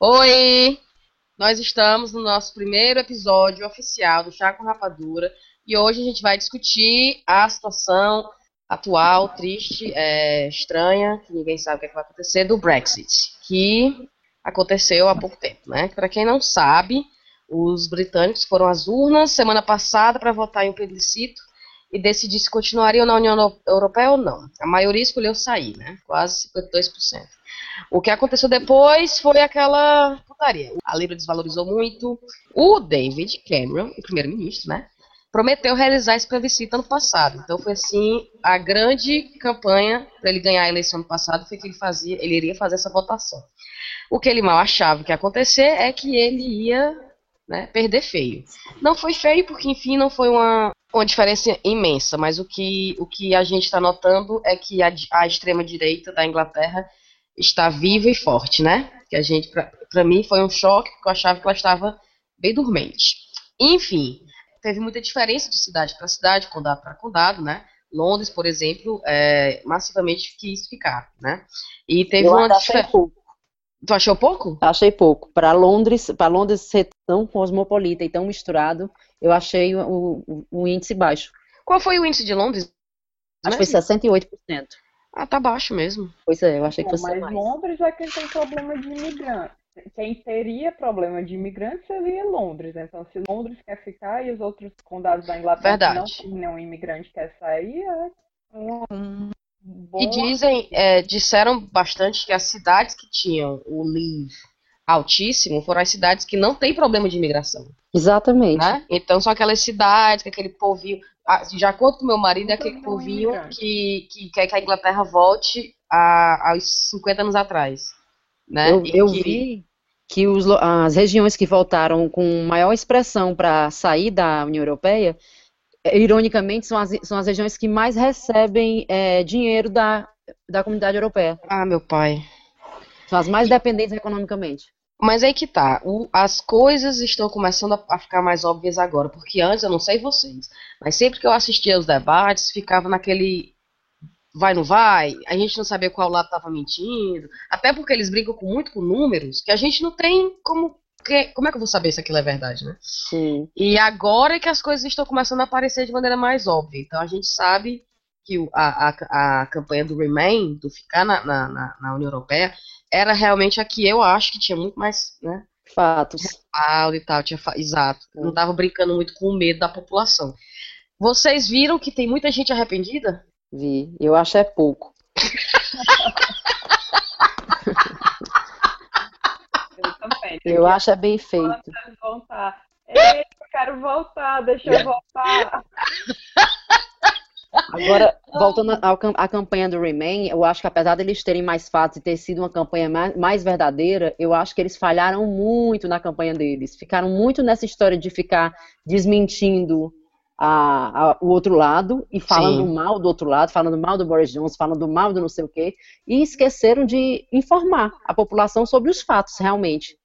Oi! Nós estamos no nosso primeiro episódio oficial do Chá com Rapadura e hoje a gente vai discutir a situação atual, triste, é, estranha, que ninguém sabe o que, é que vai acontecer, do Brexit, que aconteceu há pouco tempo, né? Para quem não sabe, os britânicos foram às urnas semana passada para votar em um plebiscito e decidir se continuariam na União Europeia ou não. A maioria escolheu sair, né? Quase 52%. O que aconteceu depois foi aquela putaria. A Libra desvalorizou muito. O David Cameron, o primeiro-ministro, né? Prometeu realizar esse plebiscito ano passado. Então foi assim a grande campanha para ele ganhar a eleição ano passado foi que ele fazia, ele iria fazer essa votação. O que ele mal achava que ia acontecer é que ele ia né, perder feio. Não foi feio porque, enfim, não foi uma, uma diferença imensa, mas o que, o que a gente está notando é que a, a extrema-direita da Inglaterra está viva e forte, né? Que a gente, para mim, foi um choque, porque eu achava que ela estava bem dormente. Enfim, teve muita diferença de cidade para cidade, condado para condado, né? Londres, por exemplo, é, massivamente quis ficar, né? E teve eu uma diferença. Tu achou pouco? Achei pouco. Para Londres, para Londres ser tão cosmopolita e tão misturado, eu achei o, o, o índice baixo. Qual foi o índice de Londres? Acho que foi 68%. Ah, tá baixo mesmo. Pois é, eu achei que fosse mas mais. Londres é quem tem problema de imigrante. Quem teria problema de imigrante seria Londres. Então, se Londres quer ficar e os outros condados da Inglaterra Verdade. não nenhum imigrante que quer sair, é um bom... E dizem, é, disseram bastante que as cidades que tinham o leave altíssimo foram as cidades que não têm problema de imigração. Exatamente. Né? Então são aquelas cidades, que aquele povinho. ah, De acordo com meu marido, é aquele Não, povinho que, que quer que a Inglaterra volte a, aos 50 anos atrás. Né? Eu, eu que- vi que os as regiões que voltaram com maior expressão para sair da União Europeia, eh, ironicamente, são as, são as regiões que mais recebem eh, dinheiro da, da comunidade europeia. Ah, meu pai. São as mais dependentes economicamente. Mas aí que tá, o- as coisas estão começando a, a ficar mais óbvias agora, porque antes, eu não sei vocês, mas sempre que eu assistia os debates, ficava naquele vai não vai, a gente não sabia qual lado estava mentindo, até porque eles brincam com, muito com números, que a gente não tem como, que- como é que eu vou saber se aquilo é verdade, né? Sim. E agora é que as coisas estão começando a aparecer de maneira mais óbvia, então a gente sabe que a, a, a campanha do Remain, do ficar na, na, na- União Europeia, era realmente a que eu acho que tinha muito mais, né, Fatos. respaldo e tal, tinha fa- exato. Não tava brincando muito com o medo da população. Vocês viram que tem muita gente arrependida? Vi. Eu acho é pouco. Eu também. Eu acho é bem feito. quero voltar. Ei, eu quero voltar, deixa eu voltar. Agora, voltando à campanha do Remain, eu acho que apesar deles terem mais fatos e ter sido uma campanha mais, mais verdadeira, eu acho que eles falharam muito na campanha deles. Ficaram muito nessa história de ficar desmentindo a- a- o outro lado e falando Sim. mal do outro lado, falando mal do Boris Johnson, falando mal do não sei o quê, e esqueceram de informar a população sobre os fatos realmente.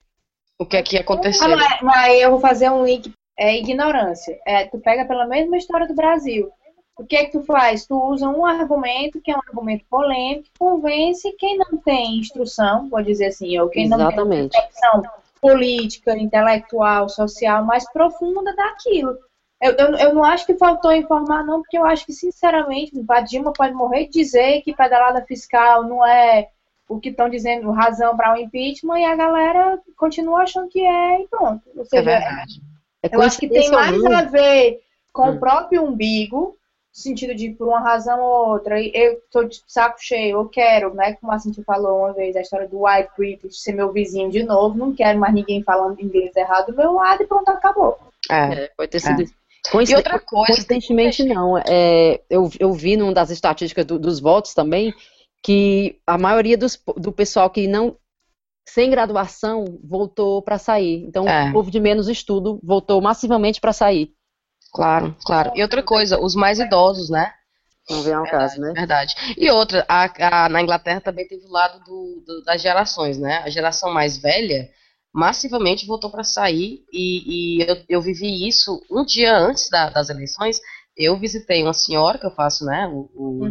O que é que ia acontecer? Ah, mas, mas eu vou fazer um link. É ignorância. É, tu pega pela mesma história do Brasil. O que é que tu faz? Tu usa um argumento que é um argumento polêmico, convence quem não tem instrução, vou dizer assim, ou quem não tem Exatamente. percepção política, intelectual, social mais profunda daquilo. Eu, eu, eu não acho que faltou informar, não, porque eu acho que, sinceramente, a Dilma pode morrer de dizer que pedalada fiscal não é o que estão dizendo razão para o impeachment e a galera continua achando que é e pronto. Ou É seja, verdade. É eu acho que tem mais a ver com Hum. o próprio umbigo, sentido de por uma razão ou outra, eu tô de saco cheio, eu quero, né? Como a Cintia falou uma vez, a história do white British ser meu vizinho de novo, não quero mais ninguém falando inglês errado do meu lado e pronto, acabou. É. É, pode ter sido isso. E Coinciden- outra coisa, Coincidentemente, não. É, eu, eu vi numa das estatísticas do- dos votos também que a maioria dos, do pessoal que não sem graduação voltou para sair. Então, É. o povo de menos estudo voltou massivamente para sair. Claro, claro. E outra coisa, os mais idosos, né? Não vem ao caso, né? Verdade. E outra, a- a- na Inglaterra também teve o lado do- do- das gerações, né? A geração mais velha massivamente votou para sair e, e eu, eu vivi isso um dia antes da- das eleições. Eu visitei uma senhora que eu faço, né? O, o-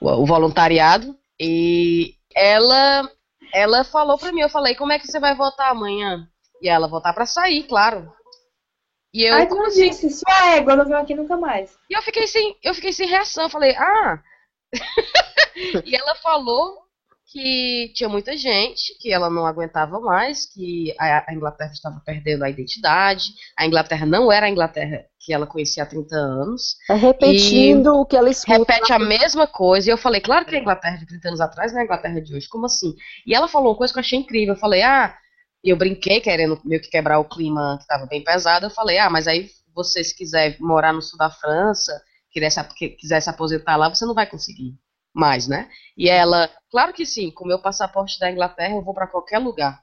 o- o voluntariado E ela, ela falou pra mim, eu falei, como é que você vai votar amanhã? E ela, votar pra sair, claro. E eu, Aí como disse, sua égua não veio aqui nunca mais. e eu fiquei sem, eu fiquei sem reação, eu falei, ah. e ela falou que tinha muita gente, que ela não aguentava mais, que a, a Inglaterra estava perdendo a identidade, a Inglaterra não era a Inglaterra que ela conhecia há 30 anos. É repetindo o que ela escuta. Repete a mesma coisa, e eu falei, claro que a Inglaterra de 30 anos atrás não é a Inglaterra de hoje, como assim? E ela falou uma coisa que eu achei incrível, eu falei, ah, e eu brinquei, querendo meio que quebrar o clima que estava bem pesado, eu falei, ah, mas aí você se quiser morar no sul da França, quiser se, que- quiser se aposentar lá, você não vai conseguir mais, né? E ela, claro que sim, com o meu passaporte da Inglaterra eu vou para qualquer lugar.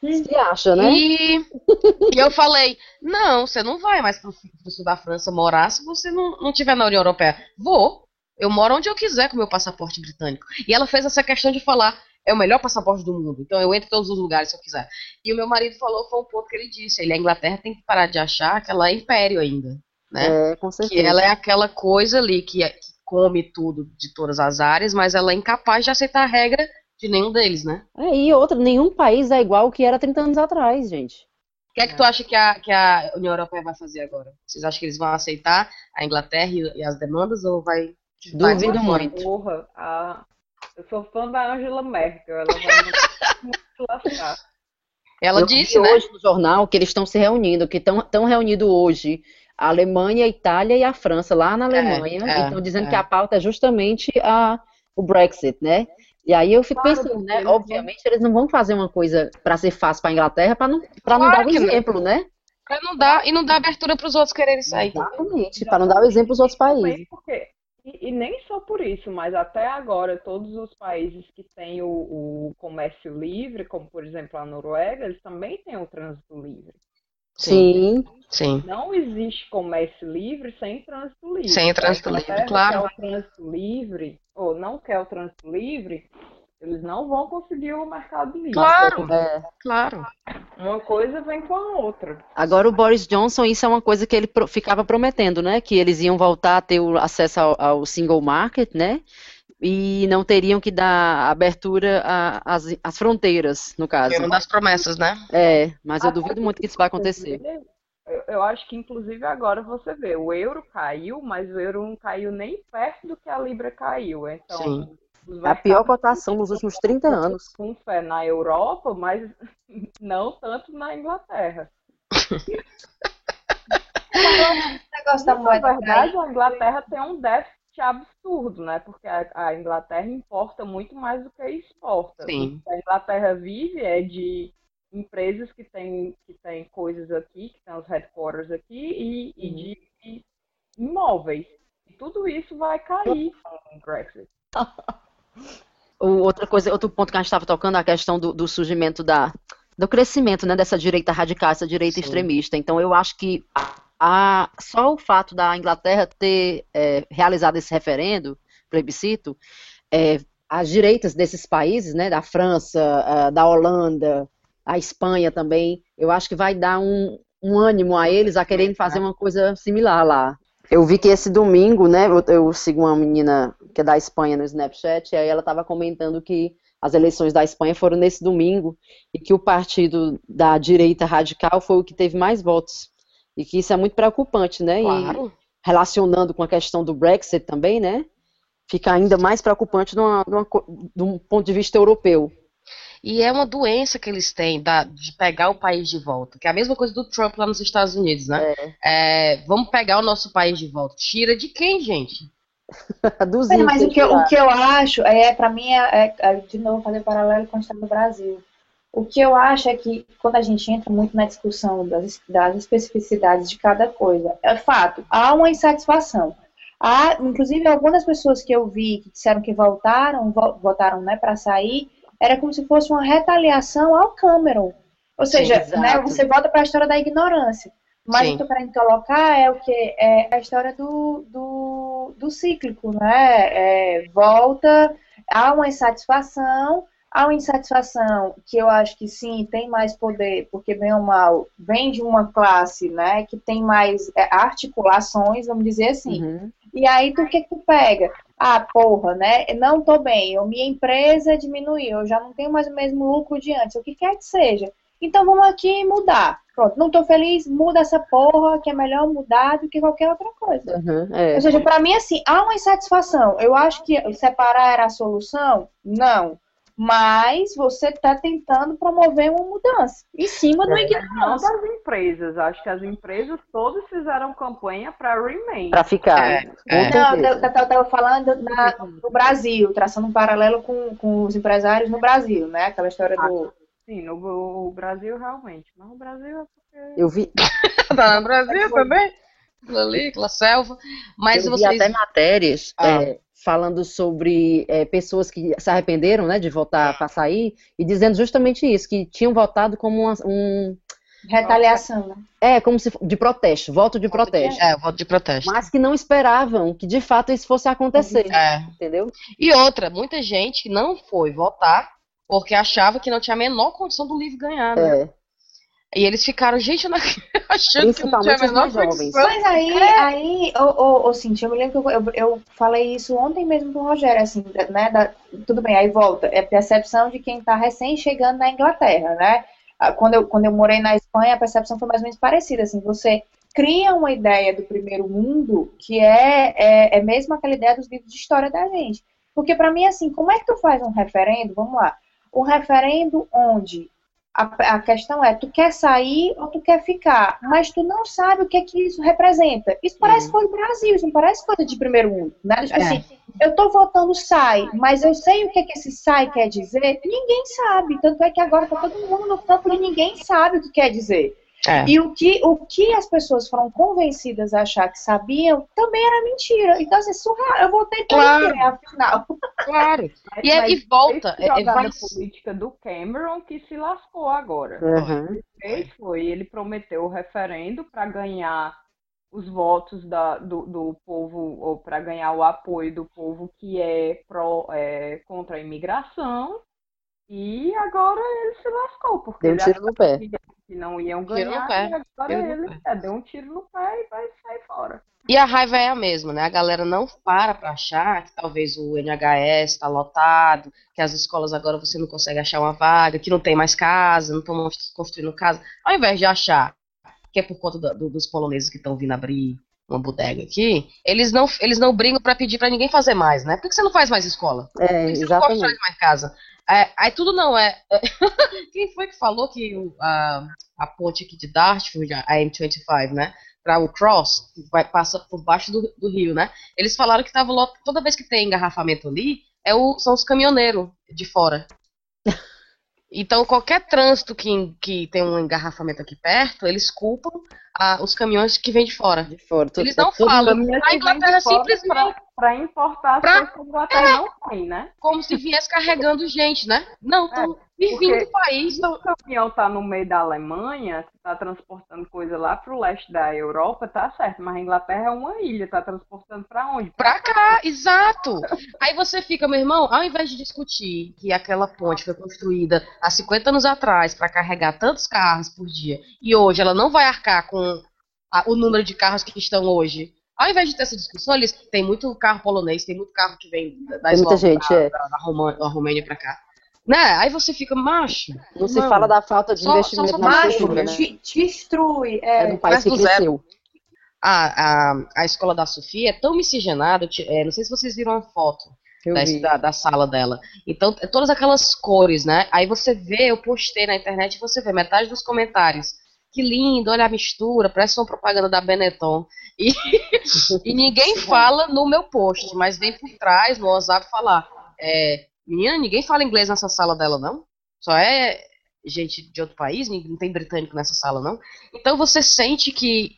Se acha, né? E, e eu falei, não, você não vai mais pro, pro sul da França morar se você não, não tiver na União Europeia. Vou. Eu moro onde eu quiser com o meu passaporte britânico. E ela fez essa questão de falar, é o melhor passaporte do mundo, então eu entro em todos os lugares se eu quiser. E o meu marido falou, foi um ponto que ele disse, ele, a Inglaterra tem que parar de achar que ela é império ainda, né? É, com Que certeza. ela é aquela coisa ali que, é- que come tudo de todas as áreas, mas ela é incapaz de aceitar a regra de nenhum deles, né? É, e outra, nenhum país é igual o que era 30 anos atrás, gente. O que é que tu acha que a, que a União Europeia vai fazer agora? Vocês acham que eles vão aceitar a Inglaterra e, e as demandas ou vai. Duvido muito. Porra, a... eu sou fã da Angela Merkel, ela vai muito lascar. Ela Eu disse, vi né? hoje no jornal que eles estão se reunindo, que estão reunidos hoje a Alemanha, a Itália e a França lá na Alemanha, é, e estão dizendo é. que a pauta é justamente a, o Brexit, né? E aí eu fico Claro, pensando, né? eles vão- Obviamente eles não vão fazer uma coisa para ser fácil para a Inglaterra, para não, pra não Claro dar o que não. exemplo, né? Pra não dar, e não dar abertura para os outros quererem sair. Exatamente, para não dar o exemplo aos outros países. Porque, e, e nem só por isso, mas até agora, todos os países que têm o, o comércio livre, como por exemplo a Noruega, eles também têm o trânsito livre. Sim, Sim. Não existe comércio livre sem trânsito livre. Sem trânsito livre, claro. quer o trânsito livre, ou não quer o trânsito livre, eles não vão conseguir o mercado livre. Claro, é. claro. Uma coisa vem com a outra. Agora o Boris Johnson, isso é uma coisa que ele pro- ficava prometendo, né? Que eles iam voltar a ter o acesso ao, ao single market, né? E não teriam que dar abertura a- às, às fronteiras, no caso. Foi uma das promessas, né? É, mas eu Até duvido muito que isso vai acontecer. Eu, eu acho que, inclusive, agora você vê, o euro caiu, mas o euro não caiu nem perto do que a Libra caiu. Então, Sim. É a pior cotação nos últimos 30 anos. com fé na Europa, mas não tanto na Inglaterra. O negócio da Na verdade, a Inglaterra tem um déficit absurdo, né? Porque a, Inglaterra importa muito mais do que exporta. Sim. O que a Inglaterra vive é de empresas que têm que têm coisas aqui, que têm os headquarters aqui, e, e de imóveis. E tudo isso vai cair com o Brexit. Outra coisa, outro ponto que a gente estava tocando, a questão do, do surgimento da, do crescimento, né, dessa direita radical, essa direita Sim. extremista. Então, eu acho que a, só o fato da Inglaterra ter é, realizado esse referendo, plebiscito, é, as direitas desses países, né, da França, ah, da Holanda, a Espanha também, eu acho que vai dar um, um ânimo a eles a quererem fazer uma coisa similar lá. Eu vi que esse domingo, né, eu, eu sigo uma menina que é da Espanha no Snapchat, e aí ela estava comentando que as eleições da Espanha foram nesse domingo e que o partido da direita radical foi o que teve mais votos. E que isso é muito preocupante, né? E Claro. relacionando com a questão do Brexit também, né? Fica ainda mais preocupante co- de um ponto de vista europeu. E é uma doença que eles têm da- de pegar o país de volta, que é a mesma coisa do Trump lá nos Estados Unidos, né? É, vamos pegar o nosso país de volta. Tira de quem, gente? Dos Sim, mas o que, eu- o que eu acho, é, para mim, é, é, de novo, fazer paralelo com o Estado do Brasil. O que eu acho é que quando a gente entra muito na discussão das, das especificidades de cada coisa, é fato, há uma insatisfação. Há, inclusive, algumas pessoas que eu vi que disseram que voltaram, vo- votaram né, para sair, era como se fosse uma retaliação ao Cameron. Ou Sim, seja, exato. né, você volta para a história da ignorância. Mas Sim. o que eu quero colocar é o que? É a história do, do, do cíclico, né? É, volta, há uma insatisfação, há uma insatisfação que eu acho que sim, tem mais poder, porque bem ou mal, vem de uma classe, né, que tem mais é, articulações, vamos dizer assim. Uhum. E aí, tu, o que que tu pega? Ah, porra, né? Não tô bem, ou minha empresa diminuiu, eu já não tenho mais o mesmo lucro de antes, o que quer que seja. Então vamos aqui mudar. Pronto, não tô feliz, muda essa porra, que é melhor mudar do que qualquer outra coisa. Uhum, é. Ou seja, para mim, assim, há uma insatisfação. Eu acho que separar era a solução? Não. Mas você está tentando promover uma mudança em cima do Não ignorância. das empresas. Acho que as empresas todas fizeram campanha para Remain. Pra ficar. É, é. Não, eu estava falando na- no Brasil, traçando um paralelo com, com os empresários no Brasil, né? Aquela história do. Sim, no no Brasil realmente. Mas no Brasil é porque. Eu vi, Tá no Brasil também? Ali, aquela selva. Mas eu vi vocês. até matérias Ah. é, falando sobre é, pessoas que se arrependeram né, de votar para sair e dizendo justamente isso, que tinham votado como uma- um. Retaliação, né? É, como se de protesto, voto de protesto. É, voto de protesto. Mas que não esperavam que de fato isso fosse acontecer. É. Entendeu? E outra, muita gente que não foi votar porque achava que não tinha a menor condição do livro ganhar, né? É, E eles ficaram, gente, não... achando que não tinha a Principalmente os menor mais jovens. Mas aí, aí, ô, ô, ô, Cintia, eu me lembro que eu, eu, eu falei isso ontem mesmo com o Rogério, assim, né, da- tudo bem, aí volta, é percepção de quem tá recém chegando na Inglaterra, né, Ah, quando eu, quando eu morei na Espanha, a percepção foi mais ou menos parecida, assim, você cria uma ideia do primeiro mundo que é, é, é mesmo aquela ideia dos livros de história da gente, porque pra mim, assim, como é que tu faz um referendo, vamos lá, um referendo onde a, a questão é, tu quer sair ou tu quer ficar, mas tu não sabe o que é que isso representa. Isso parece coisa do Brasil, isso não parece coisa de primeiro mundo, né? Assim, eu tô votando sai, mas eu sei o que é que esse sai quer dizer, ninguém sabe. Tanto é que agora tá todo mundo no campo e ninguém sabe o que quer dizer. É. E o que, o que as pessoas foram convencidas a achar que sabiam também era mentira. Então, assim, surreal. Eu pelo Claro. quê, afinal? Claro. E, é- e volta. É, é, jogada vai... política do Cameron que se lascou agora. Uhum. fez foi, ele prometeu o referendo para ganhar os votos da, do, do povo, ou para ganhar o apoio do povo que é, pró, é contra a imigração, e agora ele se lascou, porque Deu ele tiro no pé. Que não iam Tiro no ganhar, pé. e agora Tiro no ele é, deu um tiro no pé e vai sair fora. E a raiva é a mesma, né? A galera não para pra achar que talvez o NHS está lotado, que as escolas agora você não consegue achar uma vaga, que não tem mais casa, não estão construindo casa. Ao invés de achar que é por conta do- do- dos poloneses que estão vindo abrir uma bodega aqui, eles não, eles não brigam pra pedir pra ninguém fazer mais, né? Por que você não faz mais escola? É, Por que você não constrói exatamente. mais casa? É, aí tudo não é. é- Quem foi que falou que a, a ponte aqui de Dartford, a M25, né? Para o Cross, que vai, passa por baixo do, do rio, né? Eles falaram que tava lot... toda vez que tem engarrafamento ali, é o, são os caminhoneiros de fora. Então, qualquer trânsito que, que tem um engarrafamento aqui perto, eles culpam a- os caminhões que vêm de fora. De fora. Eles não tudo- falam. A Inglaterra de fora Para importar as Pra- coisas que a Inglaterra não tem, né? como se viesse carregando gente, né? Não, estão vindo porque- do país, Se o caminhão tá no meio da Alemanha, tá transportando coisa lá pro leste da Europa, tá certo. Mas a Inglaterra é uma ilha, tá transportando pra onde? Pra cá, exato. Aí você fica, meu irmão, ao invés de discutir que aquela ponte foi construída há 50 anos atrás para carregar tantos carros por dia e hoje ela não vai arcar com o número de carros que estão hoje. Ao invés de ter essa discussão, eles tem muito carro polonês, tem muito carro que vem da, da Eslováquia, gente, é. da, da, da Romênia pra cá. Né? Aí você fica, macho. Não se irmão, fala da falta de Só- investimento só- só na cultura, né? Te, te destrui. É É, um país que cresceu. A, a, a escola da Sofia é tão miscigenada, é, não sei se vocês viram a foto. Da, da, da sala dela. Então, é todas aquelas cores, né? Aí você vê, eu postei na internet, você vê metade dos comentários. Que lindo, olha a mistura, parece uma propaganda da Benetton. E, e ninguém fala no meu post, mas vem por trás no WhatsApp falar. É, menina, ninguém fala inglês nessa sala dela, não? Só é gente de outro país, não tem britânico nessa sala, não? Então você sente que.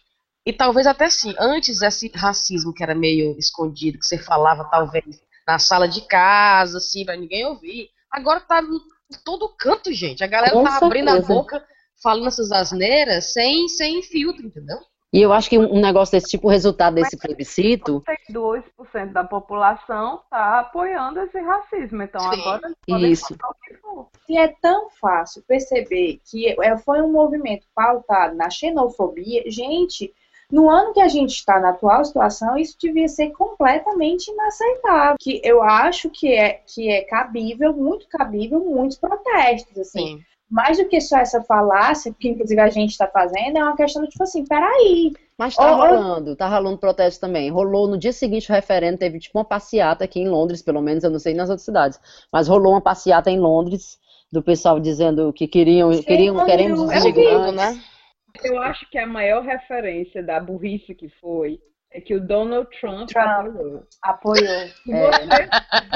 E talvez até assim, antes esse racismo que era meio escondido, que você falava talvez na sala de casa, assim, pra ninguém ouvir. Agora tá em todo canto, gente. A galera Com tá abrindo a certeza. boca, falando essas asneiras, sem, sem filtro, entendeu? E eu acho que um negócio desse tipo, o resultado desse plebiscito, 32% da população tá apoiando esse racismo. Então Sim. agora podem Isso. o que for. E é tão fácil perceber que é- foi um movimento pautado na xenofobia. Gente, no ano que a gente está na atual situação, isso devia ser completamente inaceitável. Que eu acho que é, que é cabível, muito cabível, muitos protestos, assim. Sim. Mais do que só essa falácia, que inclusive a gente está fazendo, é uma questão de tipo assim, peraí. Mas tá oh, rolando, tá rolando protesto também. Rolou no dia seguinte o referendo, teve tipo uma passeata aqui em Londres, pelo menos, eu não sei nas outras cidades. Mas rolou uma passeata em Londres do pessoal dizendo que queriam, Sim, queriam, queremos os imigrantes. Né? Eu acho que a maior referência da burrice que foi é que o Donald Trump, Trump apoiou. apoiou. Se você,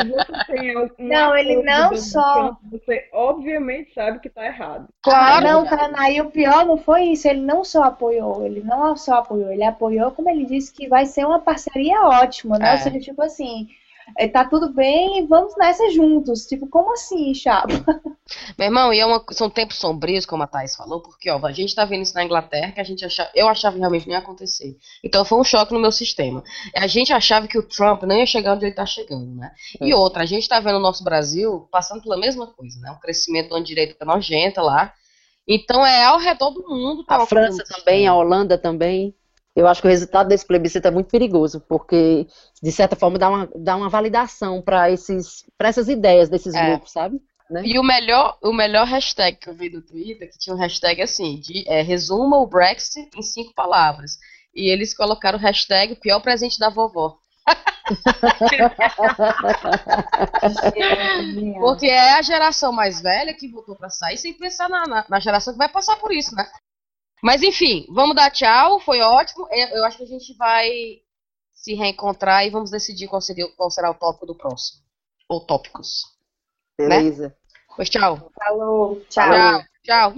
você tem não, ele não só. Trump, você obviamente sabe que está errado. Claro. Não, Tana, e o pior não foi isso. Ele não só apoiou, ele não só apoiou, ele apoiou, como ele disse, que vai ser uma parceria ótima, né? É. Ou seja, tipo assim, tá tudo bem, vamos nessa juntos. Tipo, como assim, chapa? Meu irmão, e é uma, são tempos sombrios, como a Thais falou, porque ó, a gente tá vendo isso na Inglaterra, que a gente achava, eu achava que realmente não ia acontecer. Então foi um choque no meu sistema. A gente achava que o Trump não ia chegar onde ele tá chegando, né? E é. outra, a gente tá vendo o nosso Brasil passando pela mesma coisa, né? Um crescimento de uma direita nojenta lá. Então é ao redor do mundo. Tá a França também, a Holanda também. Eu acho que o resultado desse plebiscito é muito perigoso, porque, de certa forma, dá uma, dá uma validação para essas ideias desses é. grupos, sabe? Né? E o melhor, o melhor hashtag que eu vi no Twitter, que tinha um hashtag assim, de é, resuma o Brexit em cinco palavras. E eles colocaram o hashtag pior presente da vovó. Porque é a geração mais velha que voltou para sair sem pensar na, na, na, geração que vai passar por isso, né? Mas enfim, vamos dar tchau, foi ótimo. É, eu acho que a gente vai se reencontrar e vamos decidir qual, seria, qual será o tópico do próximo. Ou tópicos. Beleza. Né? Pois tchau. Falou. Tchau. Tchau. Tchau.